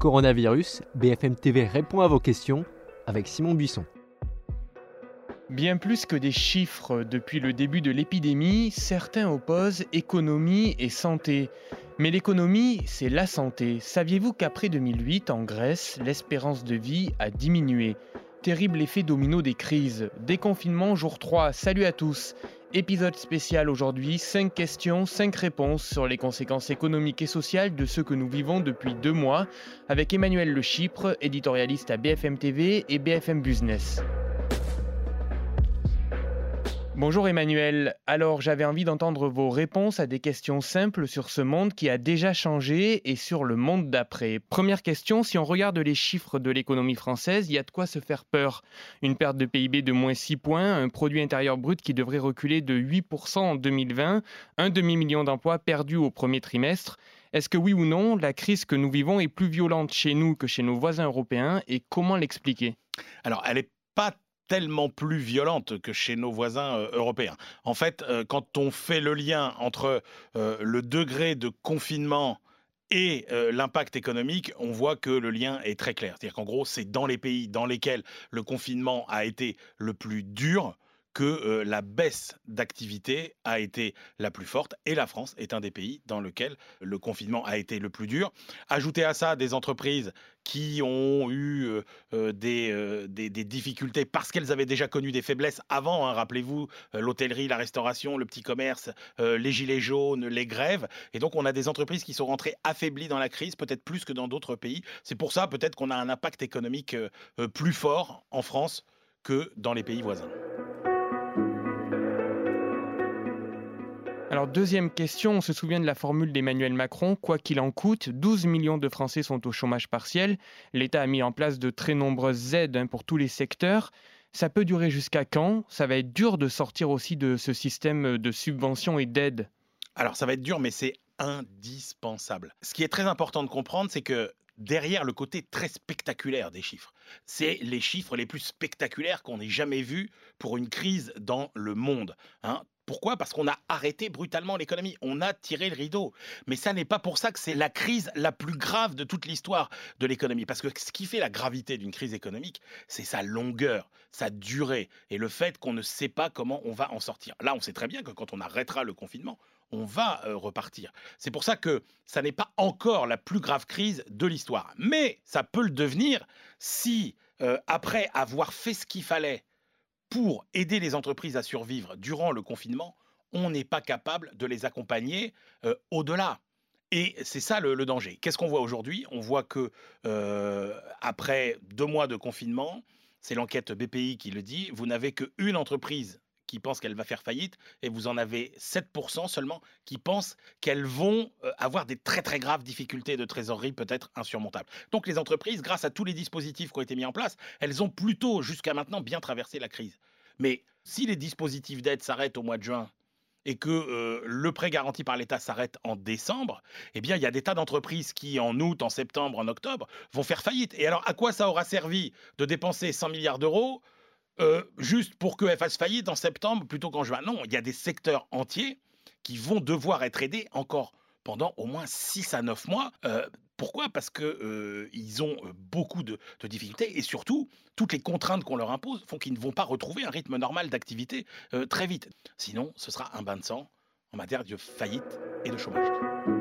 coronavirus, BFM TV répond à vos questions avec Simon Buisson. Bien plus que des chiffres depuis le début de l'épidémie, certains opposent économie et santé. Mais l'économie, c'est la santé. Saviez-vous qu'après 2008, en Grèce, l'espérance de vie a diminué? Terrible effet domino des crises. Déconfinement jour 3, salut à tous. Épisode spécial aujourd'hui, 5 questions, 5 réponses sur les conséquences économiques et sociales de ce que nous vivons depuis deux mois avec Emmanuel Le Chypre, éditorialiste à BFM TV et BFM Business. Bonjour Emmanuel. Alors j'avais envie d'entendre vos réponses à des questions simples sur ce monde qui a déjà changé et sur le monde d'après. Première question, si on regarde les chiffres de l'économie française, il y a de quoi se faire peur. Une perte de PIB de moins 6 points, un produit intérieur brut qui devrait reculer de 8% en 2020, un demi-million d'emplois perdus au premier trimestre. Est-ce que oui ou non, la crise que nous vivons est plus violente chez nous que chez nos voisins européens et comment l'expliquer? Alors, elle n'est pas tellement plus violente que chez nos voisins européens. En fait, quand on fait le lien entre le degré de confinement et l'impact économique, on voit que le lien est très clair. C'est-à-dire qu'en gros, c'est dans les pays dans lesquels le confinement a été le plus dur que la baisse d'activité a été la plus forte et la France est un des pays dans lequel le confinement a été le plus dur. Ajoutez à ça des entreprises qui ont eu des, difficultés parce qu'elles avaient déjà connu des faiblesses avant, hein, rappelez-vous, l'hôtellerie, la restauration, le petit commerce, les gilets jaunes, les grèves. Et donc on a des entreprises qui sont rentrées affaiblies dans la crise, peut-être plus que dans d'autres pays. C'est pour ça peut-être qu'on a un impact économique plus fort en France que dans les pays voisins. Alors deuxième question, on se souvient de la formule d'Emmanuel Macron, quoi qu'il en coûte, 12 millions de Français sont au chômage partiel, l'État a mis en place de très nombreuses aides hein, pour tous les secteurs. Ça peut durer jusqu'à quand? Ça va être dur de sortir aussi de ce système de subventions et d'aides Alors ça va être dur, mais c'est indispensable. Ce qui est très important de comprendre, c'est que derrière le côté très spectaculaire des chiffres. C'est les chiffres les plus spectaculaires qu'on ait jamais vus pour une crise dans le monde. Hein. Pourquoi? Parce qu'on a arrêté brutalement l'économie, on a tiré le rideau. Mais ça n'est pas pour ça que c'est la crise la plus grave de toute l'histoire de l'économie. Parce que ce qui fait la gravité d'une crise économique, c'est sa longueur, sa durée et le fait qu'on ne sait pas comment on va en sortir. Là, on sait très bien que quand on arrêtera le confinement, on va euh, repartir. C'est pour ça que ça n'est pas encore la plus grave crise de l'histoire. Mais ça peut le devenir si, euh, après avoir fait ce qu'il fallait pour aider les entreprises à survivre durant le confinement, on n'est pas capable de les accompagner euh, au-delà. Et c'est ça le, danger. Qu'est-ce qu'on voit aujourd'hui? On voit que euh, après deux mois de confinement, c'est l'enquête BPI qui le dit, vous n'avez qu'une entreprise qui pensent qu'elle va faire faillite et vous en avez 7% seulement qui pensent qu'elles vont euh, avoir des très très graves difficultés de trésorerie peut-être insurmontables. Donc les entreprises, grâce à tous les dispositifs qui ont été mis en place, elles ont plutôt jusqu'à maintenant bien traversé la crise. Mais si les dispositifs d'aide s'arrêtent au mois de juin et que euh, le prêt garanti par l'État s'arrête en décembre, eh bien, il y a des tas d'entreprises qui, en août, en septembre, en octobre, vont faire faillite. Et alors, à quoi ça aura servi de dépenser 100 milliards d'euros euh, juste pour qu'elle fasse faillite en septembre plutôt qu'en juin. Non, il y a des secteurs entiers qui vont devoir être aidés encore pendant au moins 6 à 9 mois. Euh, pourquoi? Parce qu'ils euh, ont beaucoup de, difficultés et surtout, toutes les contraintes qu'on leur impose font qu'ils ne vont pas retrouver un rythme normal d'activité très vite. Sinon, ce sera un bain de sang en matière de faillite et de chômage.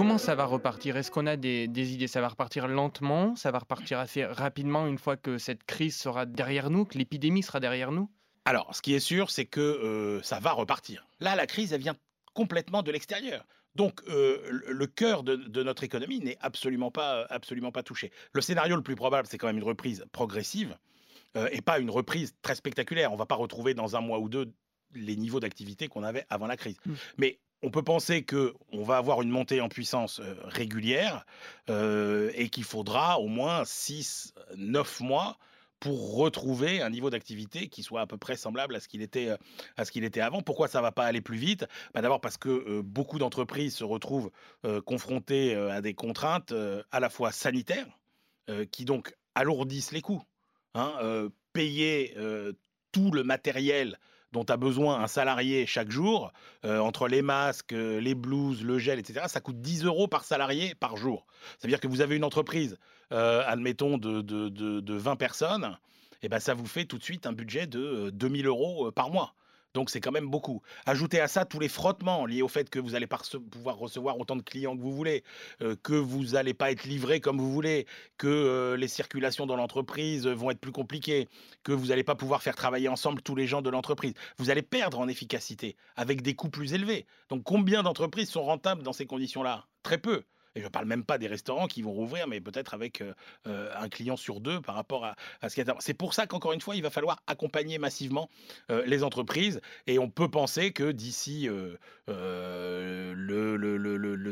Comment ça va repartir? Est-ce qu'on a des, idées? Ça va repartir lentement? Ça va repartir assez rapidement une fois que cette crise sera derrière nous, que l'épidémie sera derrière nous? Alors, ce qui est sûr, c'est que euh, ça va repartir. Là, la crise, elle vient complètement de l'extérieur. Donc, euh, le cœur de, notre économie n'est absolument pas, absolument pas touché. Le scénario le plus probable, c'est quand même une reprise progressive euh, et pas une reprise très spectaculaire. On ne va pas retrouver dans un mois ou deux les niveaux d'activité qu'on avait avant la crise. Mmh. Mais on peut penser qu'on va avoir une montée en puissance euh, régulière euh, et qu'il faudra au moins 6-9 mois pour retrouver un niveau d'activité qui soit à peu près semblable à ce qu'il était, euh, à ce qu'il était avant. Pourquoi ça va pas aller plus vite? Bah, D'abord parce que beaucoup d'entreprises se retrouvent confrontées à des contraintes à la fois sanitaires, qui donc alourdissent les coûts. Hein, payer tout le matériel dont a besoin un salarié chaque jour, euh, entre les masques, euh, les blouses, le gel, etc., ça coûte 10 euros par salarié par jour. Ça veut dire que vous avez une entreprise, euh, admettons, de, de, de, 20 personnes, et ben ça vous fait tout de suite un budget de 2000 euros par mois. Donc c'est quand même beaucoup. Ajoutez à ça tous les frottements liés au fait que vous n'allez pas pouvoir recevoir autant de clients que vous voulez, euh, que vous n'allez pas être livré comme vous voulez, que euh, les circulations dans l'entreprise vont être plus compliquées, que vous n'allez pas pouvoir faire travailler ensemble tous les gens de l'entreprise. Vous allez perdre en efficacité avec des coûts plus élevés. Donc combien d'entreprises sont rentables dans ces conditions-là? Très peu. Et je ne parle même pas des restaurants qui vont rouvrir, mais peut-être avec un client sur deux par rapport à, ce qu'il y a. C'est pour ça qu'encore une fois, il va falloir accompagner massivement les entreprises. Et on peut penser que d'ici le,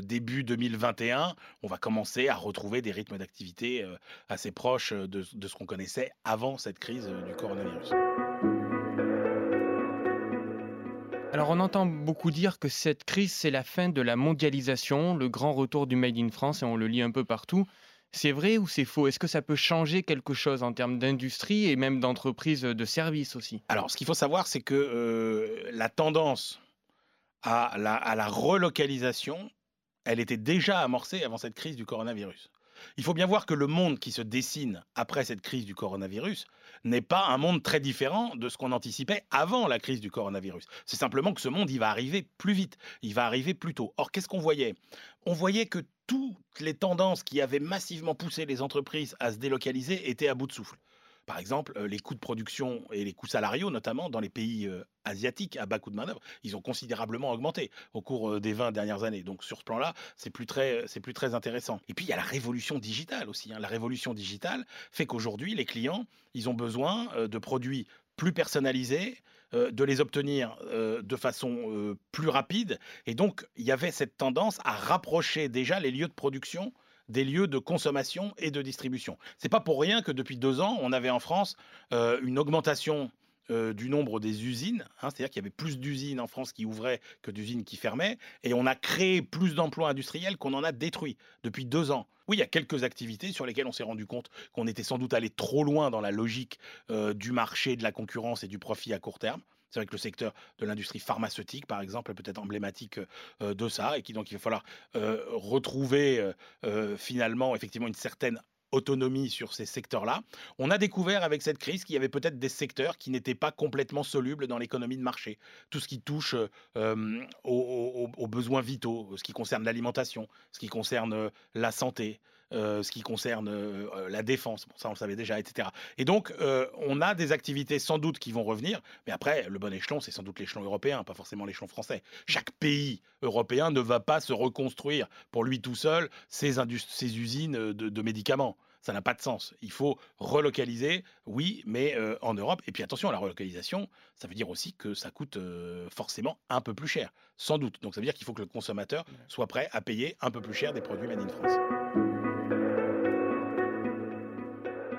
début 2021, on va commencer à retrouver des rythmes d'activité assez proches de ce qu'on connaissait avant cette crise du coronavirus. Alors on entend beaucoup dire que cette crise, c'est la fin de la mondialisation, le grand retour du Made in France, et on le lit un peu partout. C'est vrai ou c'est faux? Est-ce que ça peut changer quelque chose en termes d'industrie et même d'entreprise de services aussi? Alors ce qu'il faut savoir, c'est que euh, la tendance à la, à la relocalisation, elle était déjà amorcée avant cette crise du coronavirus. Il faut bien voir que le monde qui se dessine après cette crise du coronavirus n'est pas un monde très différent de ce qu'on anticipait avant la crise du coronavirus. C'est simplement que ce monde, il va arriver plus vite, il va arriver plus tôt. Or, qu'est-ce qu'on voyait? On voyait que toutes les tendances qui avaient massivement poussé les entreprises à se délocaliser étaient à bout de souffle. Par exemple, euh, les coûts de production et les coûts salariaux, notamment dans les pays euh, asiatiques à bas coût de main-d'œuvre, ils ont considérablement augmenté au cours euh, des 20 dernières années. Donc sur ce plan-là, c'est plus très, plus très intéressant. Et puis il y a la révolution digitale aussi. Hein. La révolution digitale fait qu'aujourd'hui, les clients, ils ont besoin de produits plus personnalisés, de les obtenir de façon plus rapide. Et donc, il y avait cette tendance à rapprocher déjà les lieux de production des lieux de consommation et de distribution. C'est pas pour rien que depuis deux ans, on avait en France euh, une augmentation euh, du nombre des usines, hein, c'est-à-dire qu'il y avait plus d'usines en France qui ouvraient que d'usines qui fermaient, et on a créé plus d'emplois industriels qu'on en a détruits depuis deux ans. Oui, il y a quelques activités sur lesquelles on s'est rendu compte qu'on était sans doute allé trop loin dans la logique euh, du marché, de la concurrence et du profit à court terme. C'est vrai que le secteur de l'industrie pharmaceutique, par exemple, est peut-être emblématique euh, de ça, et qui donc il va falloir euh, retrouver euh, finalement effectivement une certaine autonomie sur ces secteurs-là. On a découvert avec cette crise qu'il y avait peut-être des secteurs qui n'étaient pas complètement solubles dans l'économie de marché. Tout ce qui touche aux, besoins vitaux, ce qui concerne l'alimentation, ce qui concerne la santé, ce qui concerne euh, euh, la défense, bon, ça on le savait déjà, etc. Et donc, on a des activités sans doute qui vont revenir, mais après, le bon échelon, c'est sans doute l'échelon européen, pas forcément l'échelon français. Chaque pays européen ne va pas se reconstruire pour lui tout seul ses, ses usines de, médicaments ça n'a pas de sens. Il faut relocaliser, oui, mais en Europe. Et puis attention, la relocalisation, ça veut dire aussi que ça coûte forcément un peu plus cher, sans doute. Donc ça veut dire qu'il faut que le consommateur soit prêt à payer un peu plus cher des produits made in France.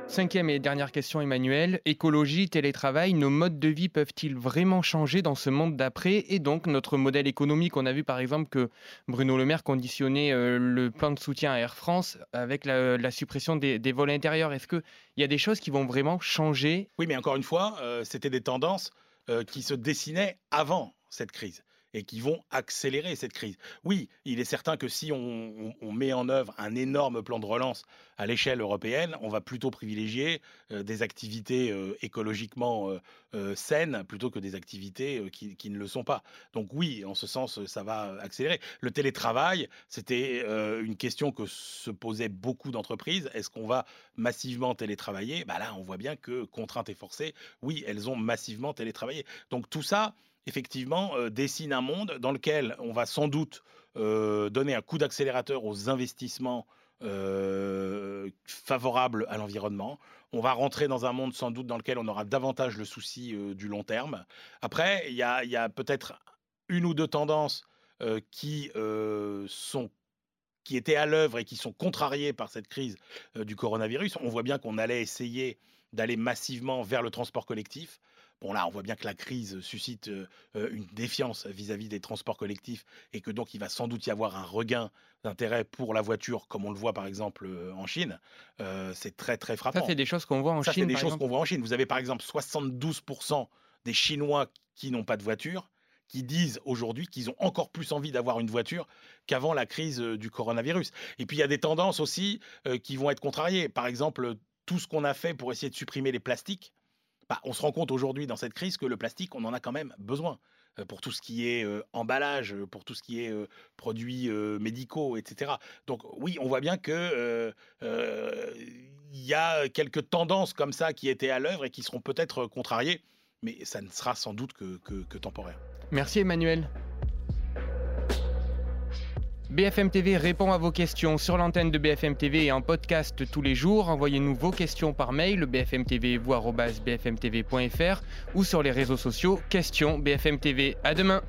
Cinquième et dernière question, Emmanuel. Écologie, télétravail, nos modes de vie peuvent-ils vraiment changer dans ce monde d'après? Et donc, notre modèle économique, on a vu par exemple que Bruno Le Maire conditionnait euh, le plan de soutien à Air France avec la, suppression des, vols intérieurs. Est-ce qu'il y a des choses qui vont vraiment changer? Oui, mais encore une fois, euh, c'était des tendances euh, qui se dessinaient avant cette crise et qui vont accélérer cette crise. Oui, il est certain que si on, met en œuvre un énorme plan de relance à l'échelle européenne, on va plutôt privilégier euh, des activités euh, écologiquement euh, saines plutôt que des activités qui, ne le sont pas. Donc oui, en ce sens, ça va accélérer. Le télétravail, c'était une question que se posaient beaucoup d'entreprises. Est-ce qu'on va massivement télétravailler? Bah Là, on voit bien que contraintes et forcées, oui, elles ont massivement télétravaillé. Donc tout ça, effectivement, euh, dessine un monde dans lequel on va sans doute euh, donner un coup d'accélérateur aux investissements euh, favorables à l'environnement. On va rentrer dans un monde sans doute dans lequel on aura davantage le souci du long terme. Après, il y a, peut-être une ou deux tendances qui étaient à l'œuvre et qui sont contrariées par cette crise du coronavirus. On voit bien qu'on allait essayer d'aller massivement vers le transport collectif. Bon, là, on voit bien que la crise suscite une défiance vis-à-vis des transports collectifs et que donc il va sans doute y avoir un regain d'intérêt pour la voiture, comme on le voit par exemple en Chine. c'est très, très frappant. Ça, c'est des choses qu'on voit en Ça, Chine. c'est des choses qu'on voit en Chine. Vous avez par exemple 72% des Chinois qui n'ont pas de voiture qui disent aujourd'hui qu'ils ont encore plus envie d'avoir une voiture qu'avant la crise du coronavirus. Et puis il y a des tendances aussi qui vont être contrariées. Par exemple, tout ce qu'on a fait pour essayer de supprimer les plastiques, bah, on se rend compte aujourd'hui dans cette crise que le plastique, on en a quand même besoin pour tout ce qui est emballage, pour tout ce qui est produits médicaux, etc. Donc oui, on voit bien que il y a quelques tendances comme ça qui étaient à l'œuvre et qui seront peut-être contrariées, mais ça ne sera sans doute que temporaire. Merci Emmanuel. BFM TV répond à vos questions sur l'antenne de BFM TV et en podcast tous les jours. Envoyez-nous vos questions par mail bfmtv.fr ou sur les réseaux sociaux questions BFM TV. À demain.